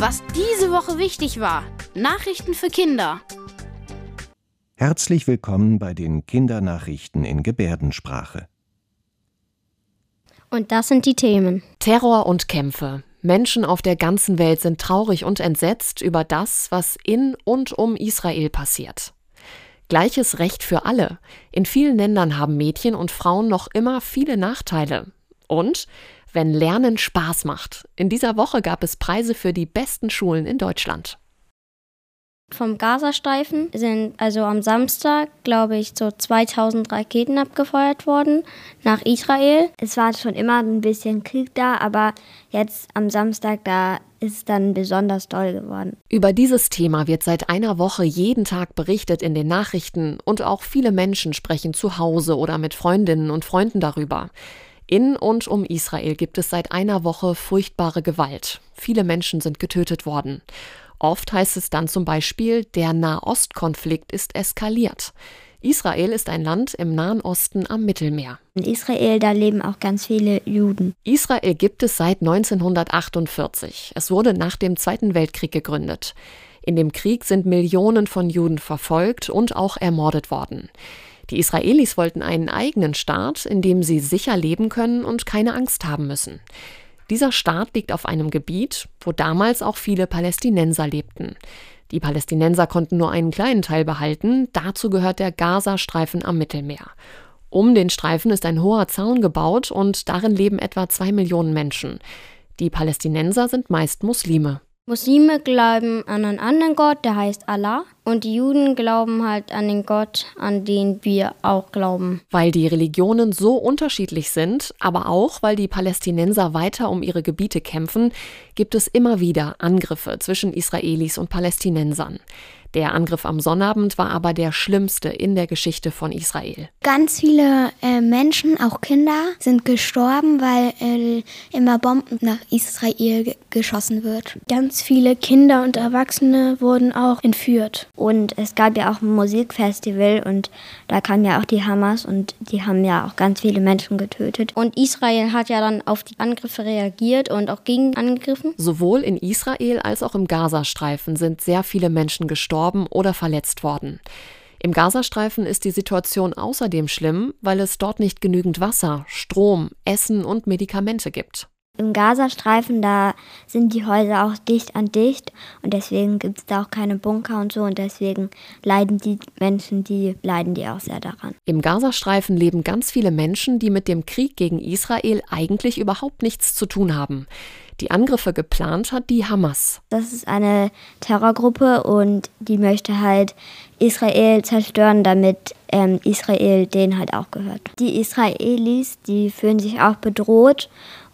Was diese Woche wichtig war. Nachrichten für Kinder. Herzlich willkommen bei den Kindernachrichten in Gebärdensprache. Und das sind die Themen. Terror und Kämpfe. Menschen auf der ganzen Welt sind traurig und entsetzt über das, was in und um Israel passiert. Gleiches Recht für alle. In vielen Ländern haben Mädchen und Frauen noch immer viele Nachteile. Und wenn Lernen Spaß macht. In dieser Woche gab es Preise für die besten Schulen in Deutschland. Vom Gazastreifen sind also am Samstag, glaube ich, so 2000 Raketen abgefeuert worden nach Israel. Es war schon immer ein bisschen Krieg da, aber jetzt am Samstag, da ist es dann besonders toll geworden. Über dieses Thema wird seit einer Woche jeden Tag berichtet in den Nachrichten und auch viele Menschen sprechen zu Hause oder mit Freundinnen und Freunden darüber. In und um Israel gibt es seit einer Woche furchtbare Gewalt. Viele Menschen sind getötet worden. Oft heißt es dann zum Beispiel, der Nahostkonflikt ist eskaliert. Israel ist ein Land im Nahen Osten am Mittelmeer. In Israel, da leben auch ganz viele Juden. Israel gibt es seit 1948. Es wurde nach dem Zweiten Weltkrieg gegründet. In dem Krieg sind Millionen von Juden verfolgt und auch ermordet worden. Die Israelis wollten einen eigenen Staat, in dem sie sicher leben können und keine Angst haben müssen. Dieser Staat liegt auf einem Gebiet, wo damals auch viele Palästinenser lebten. Die Palästinenser konnten nur einen kleinen Teil behalten, dazu gehört der Gazastreifen am Mittelmeer. Um den Streifen ist ein hoher Zaun gebaut und darin leben etwa zwei Millionen Menschen. Die Palästinenser sind meist Muslime. Muslime glauben an einen anderen Gott, der heißt Allah. Und die Juden glauben halt an den Gott, an den wir auch glauben. Weil die Religionen so unterschiedlich sind, aber auch weil die Palästinenser weiter um ihre Gebiete kämpfen, gibt es immer wieder Angriffe zwischen Israelis und Palästinensern. Der Angriff am Sonnabend war aber der schlimmste in der Geschichte von Israel. Ganz viele äh, Menschen, auch Kinder, sind gestorben, weil äh, immer Bomben nach Israel geschossen wird. Ganz viele Kinder und Erwachsene wurden auch entführt. Und es gab ja auch ein Musikfestival und da kam ja auch die Hamas und die haben ja auch ganz viele Menschen getötet. Und Israel hat ja dann auf die Angriffe reagiert und auch gegen angegriffen. Sowohl in Israel als auch im Gazastreifen sind sehr viele Menschen gestorben oder verletzt worden. Im Gazastreifen ist die Situation außerdem schlimm, weil es dort nicht genügend Wasser, Strom, Essen und Medikamente gibt. Im Gazastreifen, da sind die Häuser auch dicht an dicht und deswegen gibt es da auch keine Bunker und so und deswegen leiden die Menschen, die leiden die auch sehr daran. Im Gazastreifen leben ganz viele Menschen, die mit dem Krieg gegen Israel eigentlich überhaupt nichts zu tun haben. Die Angriffe geplant hat die Hamas. Das ist eine Terrorgruppe und die möchte halt Israel zerstören, damit ähm, Israel denen halt auch gehört. Die Israelis, die fühlen sich auch bedroht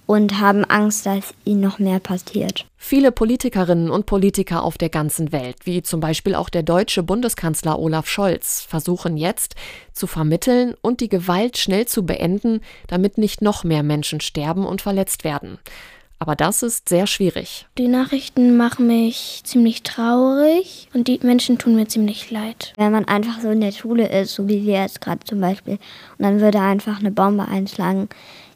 und haben Angst, dass ihnen noch mehr passiert. Viele Politikerinnen und Politiker auf der ganzen Welt, wie zum Beispiel auch der deutsche Bundeskanzler Olaf Scholz, versuchen jetzt zu vermitteln und die Gewalt schnell zu beenden, damit nicht noch mehr Menschen sterben und verletzt werden. Aber das ist sehr schwierig. Die Nachrichten machen mich ziemlich traurig und die Menschen tun mir ziemlich leid. Wenn man einfach so in der Schule ist, so wie wir jetzt gerade zum Beispiel, und dann würde einfach eine Bombe einschlagen,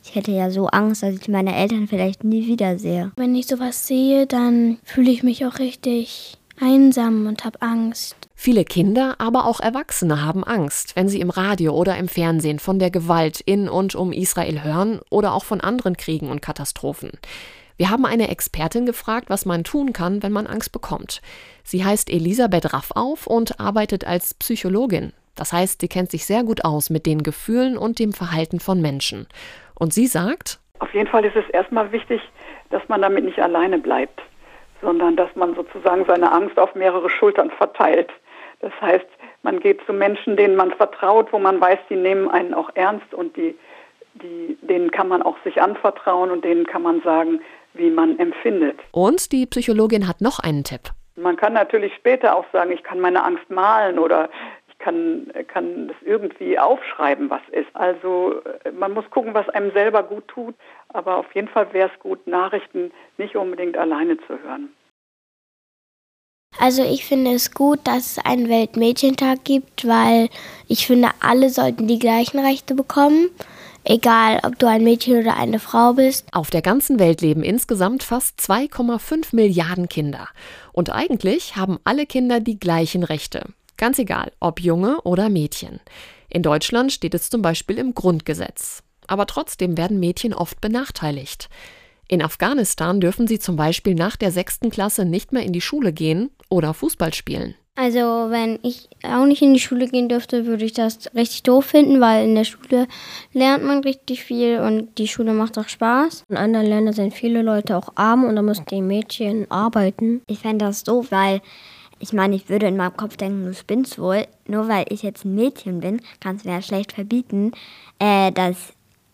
ich hätte ja so Angst, dass ich meine Eltern vielleicht nie wiedersehe. Wenn ich sowas sehe, dann fühle ich mich auch richtig einsam und habe Angst. Viele Kinder, aber auch Erwachsene haben Angst, wenn sie im Radio oder im Fernsehen von der Gewalt in und um Israel hören oder auch von anderen Kriegen und Katastrophen. Wir haben eine Expertin gefragt, was man tun kann, wenn man Angst bekommt. Sie heißt Elisabeth Raffauf und arbeitet als Psychologin. Das heißt, sie kennt sich sehr gut aus mit den Gefühlen und dem Verhalten von Menschen. Und sie sagt, auf jeden Fall ist es erstmal wichtig, dass man damit nicht alleine bleibt, sondern dass man sozusagen seine Angst auf mehrere Schultern verteilt. Das heißt, man geht zu Menschen, denen man vertraut, wo man weiß, die nehmen einen auch ernst und die, die, denen kann man auch sich anvertrauen und denen kann man sagen, wie man empfindet. Und die Psychologin hat noch einen Tipp. Man kann natürlich später auch sagen, ich kann meine Angst malen oder kann, kann das irgendwie aufschreiben, was ist. Also äh, man muss gucken, was einem selber gut tut, aber auf jeden Fall wäre es gut, Nachrichten nicht unbedingt alleine zu hören. Also ich finde es gut, dass es einen Weltmädchentag gibt, weil ich finde, alle sollten die gleichen Rechte bekommen. egal ob du ein Mädchen oder eine Frau bist. Auf der ganzen Welt leben insgesamt fast 2,5 Milliarden Kinder. Und eigentlich haben alle Kinder die gleichen Rechte. Ganz egal, ob Junge oder Mädchen. In Deutschland steht es zum Beispiel im Grundgesetz. Aber trotzdem werden Mädchen oft benachteiligt. In Afghanistan dürfen sie zum Beispiel nach der sechsten Klasse nicht mehr in die Schule gehen oder Fußball spielen. Also wenn ich auch nicht in die Schule gehen dürfte, würde ich das richtig doof finden, weil in der Schule lernt man richtig viel und die Schule macht auch Spaß. In anderen Ländern sind viele Leute auch arm und da müssen die Mädchen arbeiten. Ich fände das doof, weil ich meine, ich würde in meinem Kopf denken, du spinnst wohl. Nur weil ich jetzt ein Mädchen bin, kannst du mir ja schlecht verbieten, äh, dass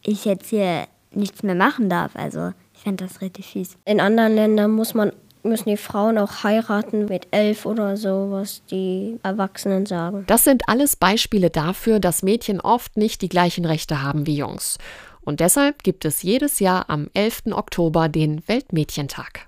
ich jetzt hier nichts mehr machen darf. Also fände das richtig fies. In anderen Ländern muss man, müssen die Frauen auch heiraten mit elf oder so, was die Erwachsenen sagen. Das sind alles Beispiele dafür, dass Mädchen oft nicht die gleichen Rechte haben wie Jungs. Und deshalb gibt es jedes Jahr am 11. Oktober den Weltmädchentag.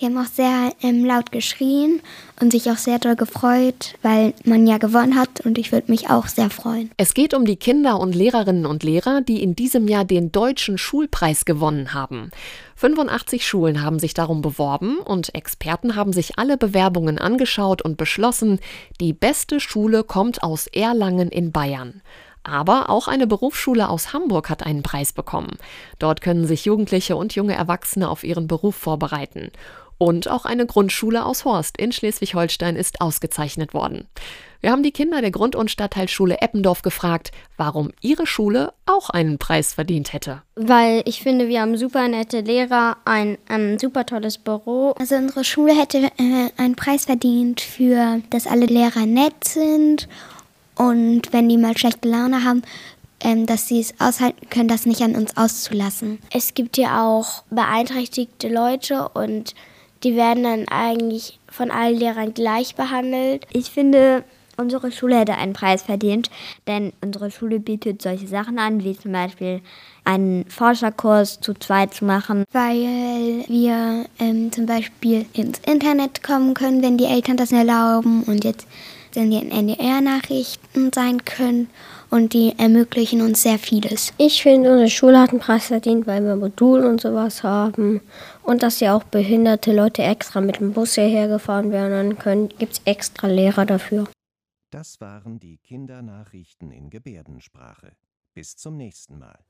Die haben auch sehr ähm, laut geschrien und sich auch sehr doll gefreut, weil man ja gewonnen hat und ich würde mich auch sehr freuen. Es geht um die Kinder und Lehrerinnen und Lehrer, die in diesem Jahr den Deutschen Schulpreis gewonnen haben. 85 Schulen haben sich darum beworben und Experten haben sich alle Bewerbungen angeschaut und beschlossen, die beste Schule kommt aus Erlangen in Bayern. Aber auch eine Berufsschule aus Hamburg hat einen Preis bekommen. Dort können sich Jugendliche und junge Erwachsene auf ihren Beruf vorbereiten. Und auch eine Grundschule aus Horst in Schleswig-Holstein ist ausgezeichnet worden. Wir haben die Kinder der Grund- und Stadtteilschule Eppendorf gefragt, warum ihre Schule auch einen Preis verdient hätte. Weil ich finde, wir haben super nette Lehrer, ein, ein super tolles Büro. Also unsere Schule hätte äh, einen Preis verdient für, dass alle Lehrer nett sind und wenn die mal schlechte Laune haben, ähm, dass sie es aushalten können, das nicht an uns auszulassen. Es gibt ja auch beeinträchtigte Leute und die werden dann eigentlich von allen Lehrern gleich behandelt. Ich finde, unsere Schule hätte einen Preis verdient, denn unsere Schule bietet solche Sachen an, wie zum Beispiel einen Forscherkurs zu zweit zu machen. Weil wir ähm, zum Beispiel ins Internet kommen können, wenn die Eltern das erlauben und jetzt sind die NDR-Nachrichten sein können und die ermöglichen uns sehr vieles. Ich finde, unsere Schule hat einen Preis verdient, weil wir Modul und sowas haben und dass ja auch behinderte Leute extra mit dem Bus hierher gefahren werden können, gibt es extra Lehrer dafür. Das waren die Kindernachrichten in Gebärdensprache. Bis zum nächsten Mal.